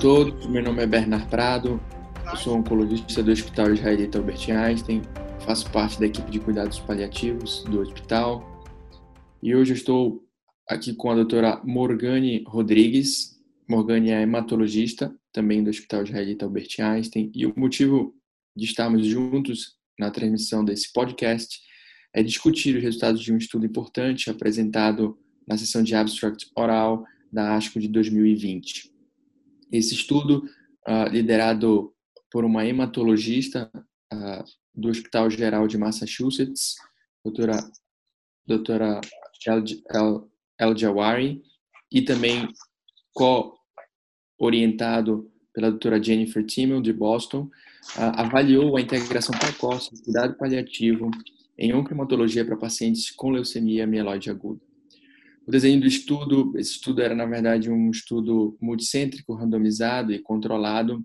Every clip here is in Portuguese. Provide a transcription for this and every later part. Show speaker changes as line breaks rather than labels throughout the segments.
todos, meu nome é Bernard Prado, eu sou oncologista do Hospital Israelita Albert Einstein, faço parte da equipe de cuidados paliativos do hospital e hoje estou aqui com a doutora Morgane Rodrigues. Morgane é hematologista, também do Hospital Israelita Albert Einstein, e o motivo de estarmos juntos na transmissão desse podcast é discutir os resultados de um estudo importante apresentado na sessão de abstract oral da ASCO de 2020. Esse estudo, uh, liderado por uma hematologista uh, do Hospital Geral de Massachusetts, doutora, doutora El Jawari, e também co-orientado pela doutora Jennifer Timmel, de Boston, uh, avaliou a integração precoce de cuidado paliativo em oncohematologia para pacientes com leucemia mieloide aguda. O desenho do estudo, esse estudo era na verdade um estudo multicêntrico, randomizado e controlado,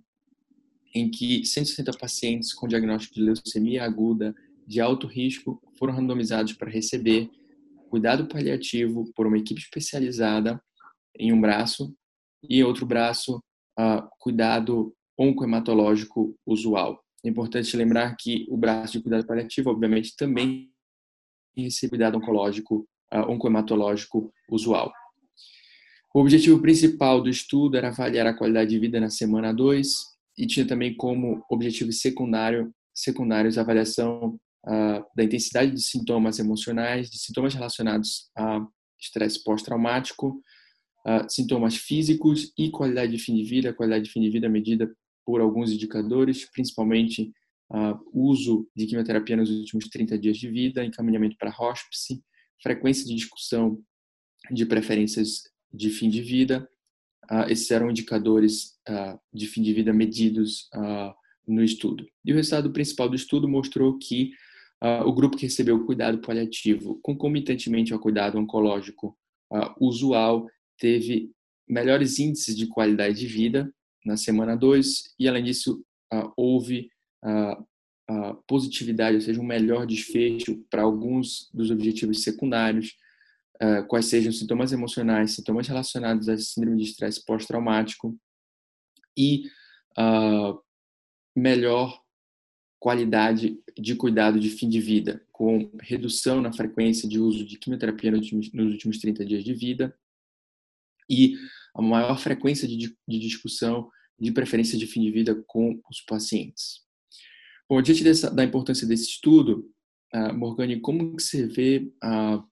em que 160 pacientes com diagnóstico de leucemia aguda de alto risco foram randomizados para receber cuidado paliativo por uma equipe especializada em um braço e outro braço uh, cuidado oncohematológico usual. É importante lembrar que o braço de cuidado paliativo, obviamente, também recebe cuidado oncológico oncohematológico usual. O objetivo principal do estudo era avaliar a qualidade de vida na semana 2 e tinha também como objetivo secundário, secundários a avaliação uh, da intensidade de sintomas emocionais, de sintomas relacionados a estresse pós-traumático, uh, sintomas físicos e qualidade de fim de vida, qualidade de fim de vida medida por alguns indicadores, principalmente uh, uso de quimioterapia nos últimos 30 dias de vida, encaminhamento para hospice, frequência de discussão de preferências de fim de vida. Uh, esses eram indicadores uh, de fim de vida medidos uh, no estudo. E o resultado principal do estudo mostrou que o grupo que recebeu cuidado paliativo, concomitantemente ao cuidado oncológico usual, teve melhores índices de qualidade de vida na semana 2 e, além disso, houve positividade, ou seja, um melhor desfecho para alguns dos objetivos secundários, uh, quais sejam sintomas emocionais, sintomas relacionados à síndrome de estresse pós-traumático e uh, melhor qualidade de cuidado de fim de vida, com redução na frequência de uso de quimioterapia nos últimos, nos últimos 30 dias de vida e a maior frequência de discussão de preferência de fim de vida com os pacientes. Bom, diante dessa, da importância desse estudo, uh, Morgane, como que você vê uh,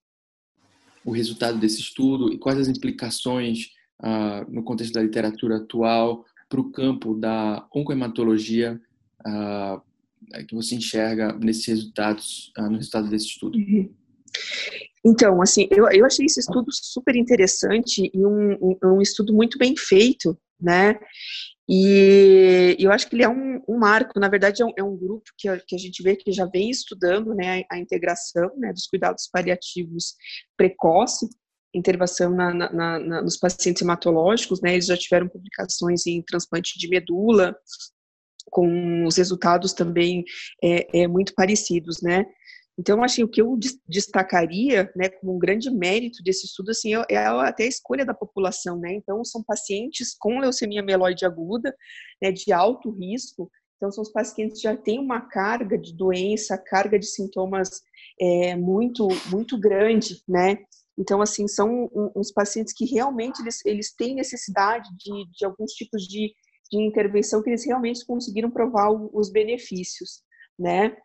o resultado desse estudo e quais as implicações uh, no contexto da literatura atual para o campo da oncohematologia que você enxerga nesses resultados, no resultado desse estudo? Uhum.
Então, assim, eu, eu achei esse estudo super interessante e um, um estudo muito bem feito, né? E eu acho que ele é um, um marco, na verdade é um, é um grupo que a, que a, gente vê que já vem estudando né, a, a integração né, dos cuidados paliativos precoce, intervenção na, na, na, nos pacientes hematológicos, né, eles já tiveram publicações em transplante de medula, com os resultados também é, é muito parecidos, né, então, assim, o que eu destacaria, né, como um grande mérito desse estudo, assim, é, é até a escolha da população, né? Então, são pacientes com leucemia mieloide aguda, né, de alto risco. Então, são os pacientes que já têm uma carga de doença, carga de sintomas é, muito, muito grande, né? Então, assim, são uns pacientes que realmente eles, eles têm necessidade de, de alguns tipos de, de intervenção que eles realmente conseguiram provar os benefícios, né?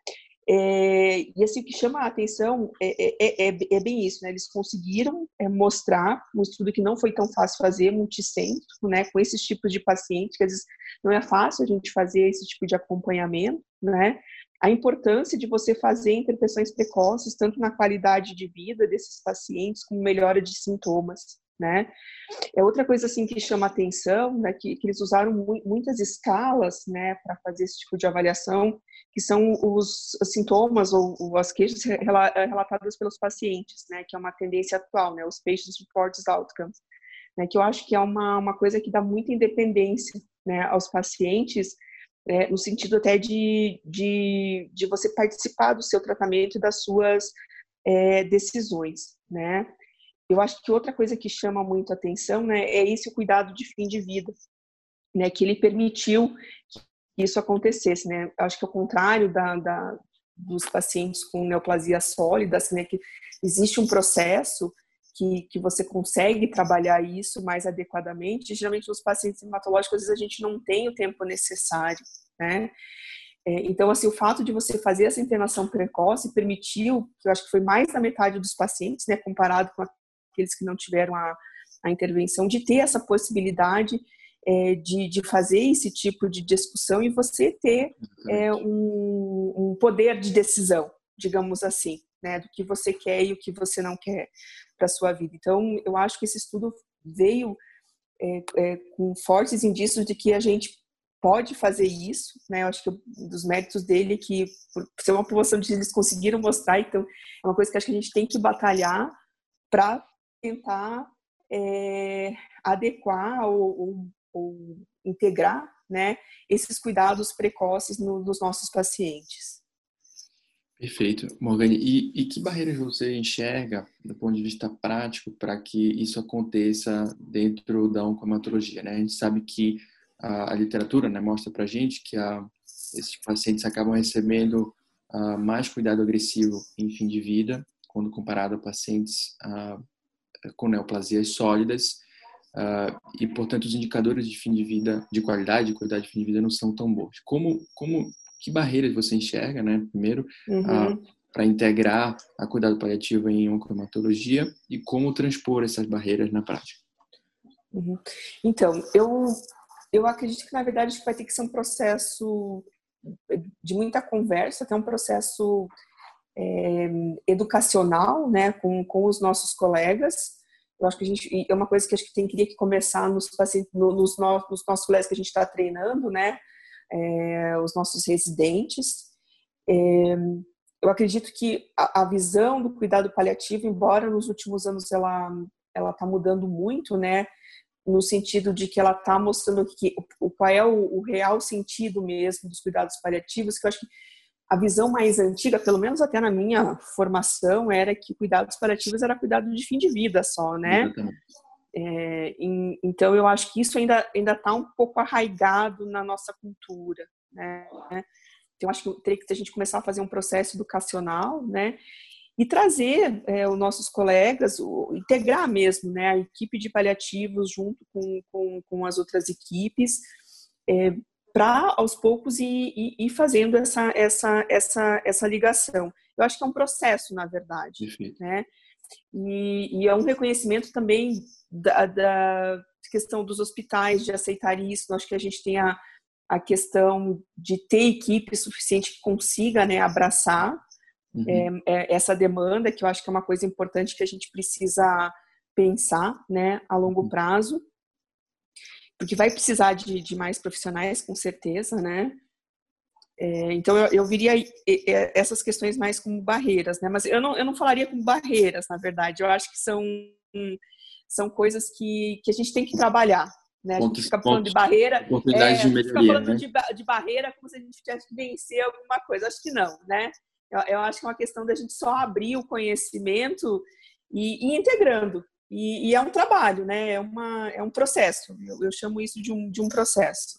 É, e assim, o que chama a atenção é, é, é, é bem isso, né? Eles conseguiram mostrar um estudo que não foi tão fácil fazer, multicêntrico, né? Com esses tipos de pacientes, que às vezes não é fácil a gente fazer esse tipo de acompanhamento, né? A importância de você fazer intervenções precoces, tanto na qualidade de vida desses pacientes, como melhora de sintomas, né? É outra coisa assim que chama atenção, né, que, que eles usaram mu muitas escalas, né, para fazer esse tipo de avaliação, que são os, sintomas ou, ou, as queixas relatadas pelos pacientes, né, que é uma tendência atual, né, os Patients Reports Outcomes, né, que eu acho que é uma, uma coisa que dá muita independência, né, aos pacientes, né, no sentido até de, de, de você participar do seu tratamento e das suas é, decisões, né, eu acho que outra coisa que chama muito atenção né, é esse cuidado de fim de vida. né, que ele permitiu que isso acontecesse, né? Acho que ao contrário da, da dos pacientes com neoplasia sólida, assim, né, que existe um processo que, que você consegue trabalhar isso mais adequadamente. Geralmente, nos pacientes hematológicos, às vezes a gente não tem o tempo necessário, né? É, então, assim, o fato de você fazer essa internação precoce permitiu, que eu acho que foi mais da metade dos pacientes, né, comparado com aqueles que não tiveram a, a intervenção, de ter essa possibilidade é, de, de fazer esse tipo de discussão e você ter é, um, um poder de decisão, digamos assim, né, do que você quer e o que você não quer para sua vida. Então, eu acho que esse estudo veio é, é, com fortes indícios de que a gente pode fazer isso, né? Eu acho que dos méritos dele é que por ser uma população de eles conseguiram mostrar, então é uma coisa que acho que a gente tem que batalhar para tentar é, adequar ou, ou, ou, integrar, né? Esses cuidados precoces no, nos nossos pacientes.
Perfeito, Morgane. E, e, que barreiras você enxerga, do ponto de vista prático, para que isso aconteça dentro da oncomatologia? Né? A gente sabe que a, a literatura né, mostra para gente que a, esses pacientes acabam recebendo a, mais cuidado agressivo em fim de vida, quando comparado a pacientes com neoplasias sólidas, e, portanto, os indicadores de fim de vida, de qualidade de qualidade de fim de vida não são tão bons. Como, como que barreiras você enxerga, né? Primeiro, uhum. para integrar a cuidado paliativo em oncomatologia e como transpor essas barreiras na prática.
Uhum. Então, eu eu acredito que na verdade vai ter que ser um processo de muita conversa, até um processo é, educacional, né, com, com os nossos colegas. Eu acho que a gente é uma coisa que acho que tem que começar nos pacientes, nos, nos nossos colegas que a gente está treinando, né, é, os nossos residentes. É, eu acredito que a, a, visão do cuidado paliativo, embora nos últimos anos ela ela está mudando muito, né? No sentido de que ela está mostrando que o, qual é o, o, real sentido mesmo dos cuidados paliativos, que eu acho que a visão mais antiga, pelo menos até na minha formação, era que cuidados paliativos era cuidado de fim de vida só, né? É, em, então, eu acho que isso ainda ainda está um pouco arraigado na nossa cultura, né? Então, acho que teria que a gente começar a fazer um processo educacional, né? E trazer é, os nossos colegas, o, integrar mesmo, né? A equipe de paliativos junto com, com, com as outras equipes, é, para aos poucos ir, ir, fazendo essa, essa, essa, essa ligação. Eu acho que é um processo, na verdade, Perfeito. né? E, e, é um reconhecimento também da, da, questão dos hospitais de aceitar isso. Acho que a gente tem a, a questão de ter equipe suficiente que consiga né, abraçar uhum. é, é, essa demanda, que eu acho que é uma coisa importante que a gente precisa pensar né, a longo uhum. prazo, porque vai precisar de, de mais profissionais, com certeza, né? É, então, eu, eu viria essas questões mais como barreiras, né? Mas eu não, eu não falaria como barreiras, na verdade. Eu acho que são, são coisas que, que a gente tem que trabalhar, né? A gente fica falando de barreira, é, de melhoria, fica falando né? de, de, barreira como se a gente tivesse que vencer alguma coisa. Acho que não, né? Eu, eu acho que é uma questão da gente só abrir o conhecimento e, e integrando. E, e, é um trabalho, né? É, uma, é um processo. Eu, eu chamo isso de um, de um processo.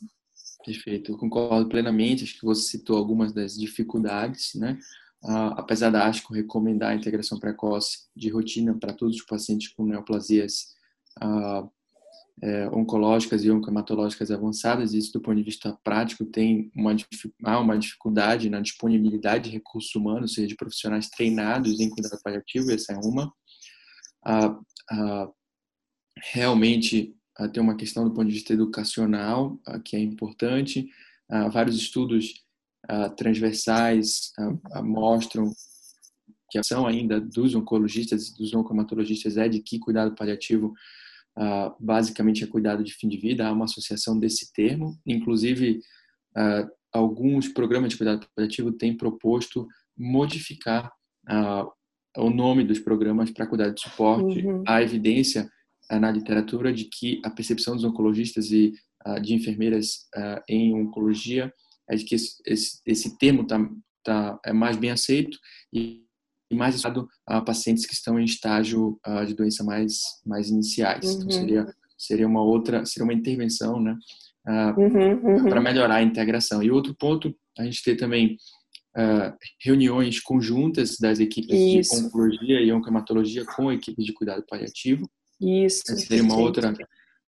Perfeito, eu concordo plenamente. Acho que você citou algumas das dificuldades, né? Uh, apesar da ASCO recomendar a integração precoce de rotina para todos os pacientes com neoplasias uh, é, oncológicas e oncomatológicas avançadas, isso do ponto de vista prático tem uma, há uma dificuldade na disponibilidade de recursos humanos, ou seja, de profissionais treinados em cuidado paliativo, essa é uma. Uh, realmente uh, tem uma questão do ponto de vista educacional que é importante. Vários estudos transversais mostram que a ação ainda dos oncologistas e dos oncomatologistas é de que cuidado paliativo basicamente é cuidado de fim de vida. Há uma associação desse termo. Inclusive, alguns programas de cuidado paliativo têm proposto modificar o nome dos programas para cuidado de suporte. Uhum. Há evidência na literatura de que a percepção dos oncologistas e uh, de enfermeiras uh, em oncologia é de que esse, esse, esse termo tá, tá, é mais bem aceito e, mais usado a pacientes que estão em estágio uh, de doença mais, mais iniciais. Então, uhum. Então, seria, seria uma outra, seria uma intervenção, né? uh, uhum, uhum. para melhorar a integração. E outro ponto, a gente ter também uh, reuniões conjuntas das equipes Isso. de oncologia e oncomatologia com a equipe de cuidado paliativo.
Isso.
Seria uma outra,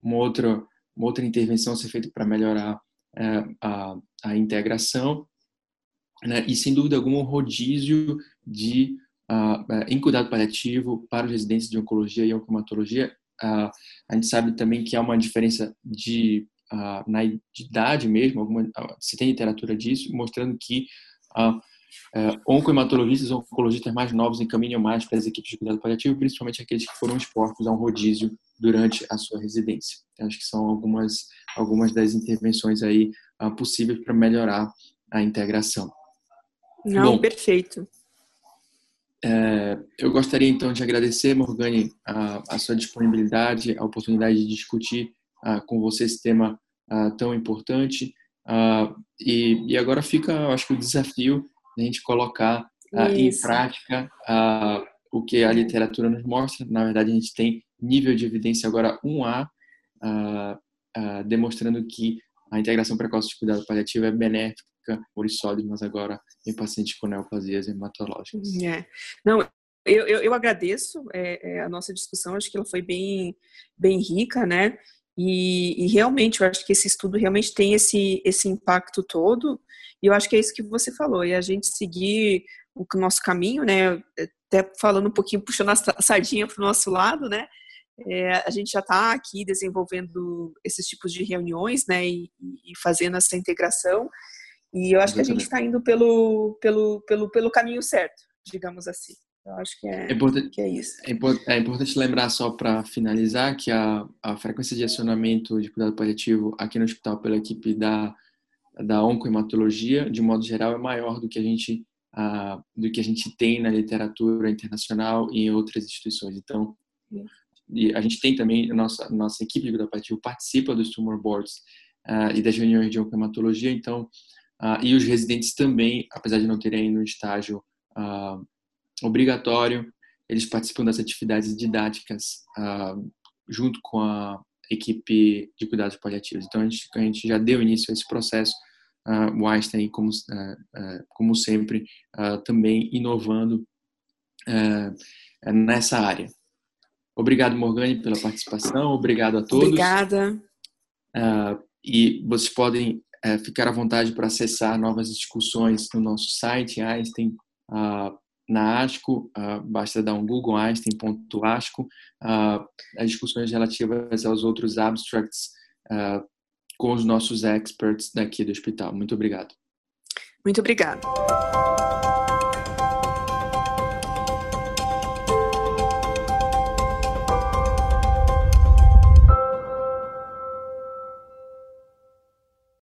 uma outra, uma outra intervenção a ser feita para melhorar uh, a, a integração. Né? E, sem dúvida alguma, um rodízio de, uh, em cuidado paliativo para os residentes de oncologia e oncomatologia. Uh, a gente sabe também que há uma diferença de, uh, na idade mesmo, alguma, se tem literatura disso, mostrando que uh, oncohematologistas ou oncologistas mais novos encaminham mais para as equipes de cuidado paliativo, principalmente aqueles que foram expostos a um rodízio durante a sua residência. Então, acho que são algumas, algumas das intervenções aí uh, possíveis para melhorar a integração.
Não, Bom, perfeito.
É, eu gostaria então de agradecer, Morgane, a, a sua disponibilidade, a oportunidade de discutir uh, com você esse tema uh, tão importante. Uh, e, e, agora fica, acho que o desafio de a gente colocar em prática o que a literatura nos mostra. Na verdade, a gente tem nível de evidência agora 1A, demonstrando que a integração precoce de cuidado paliativo é benéfica sólidos, mas agora em pacientes com neoplasias hematológicas.
É. Não, eu, eu, eu agradeço é, é, a nossa discussão, acho que ela foi bem, bem rica, né? E, e, realmente, eu acho que esse estudo realmente tem esse, esse impacto todo, e eu acho que é isso que você falou, e a gente seguir o nosso caminho, né? Até falando um pouquinho, puxando a sardinha para o nosso lado, né? É, a gente já está aqui desenvolvendo esses tipos de reuniões, né? E, e fazendo essa integração. E eu acho que a gente está indo pelo, pelo, pelo, pelo caminho certo, digamos assim. Eu acho que é, é, importante, que é isso.
É, é importante lembrar, só para finalizar, que a, a frequência de acionamento de cuidado paliativo aqui no hospital pela equipe da, da oncohematologia, de modo geral, é maior do que a gente uh, do que a gente tem na literatura internacional e em outras instituições. Então, e a gente tem também, a nossa, nossa equipe de cuidado paliativo participa dos tumor boards e das reuniões de oncohematologia, então e os residentes também, apesar de não terem no estágio uh, obrigatório, eles participam das atividades didáticas uh, junto com a equipe de cuidados paliativos. Então, a gente, a gente já deu início a esse processo. o Einstein, como, como sempre, também inovando nessa área. Obrigado, Morgane, pela participação. Obrigado a todos.
Obrigada.
e vocês podem é, ficar à vontade para acessar novas discussões no nosso site, Einstein, uh, na ASCO, uh, basta dar um Google Einstein.asco, uh, as discussões relativas aos outros abstracts com os nossos experts daqui do hospital. Muito obrigado.
Muito obrigado.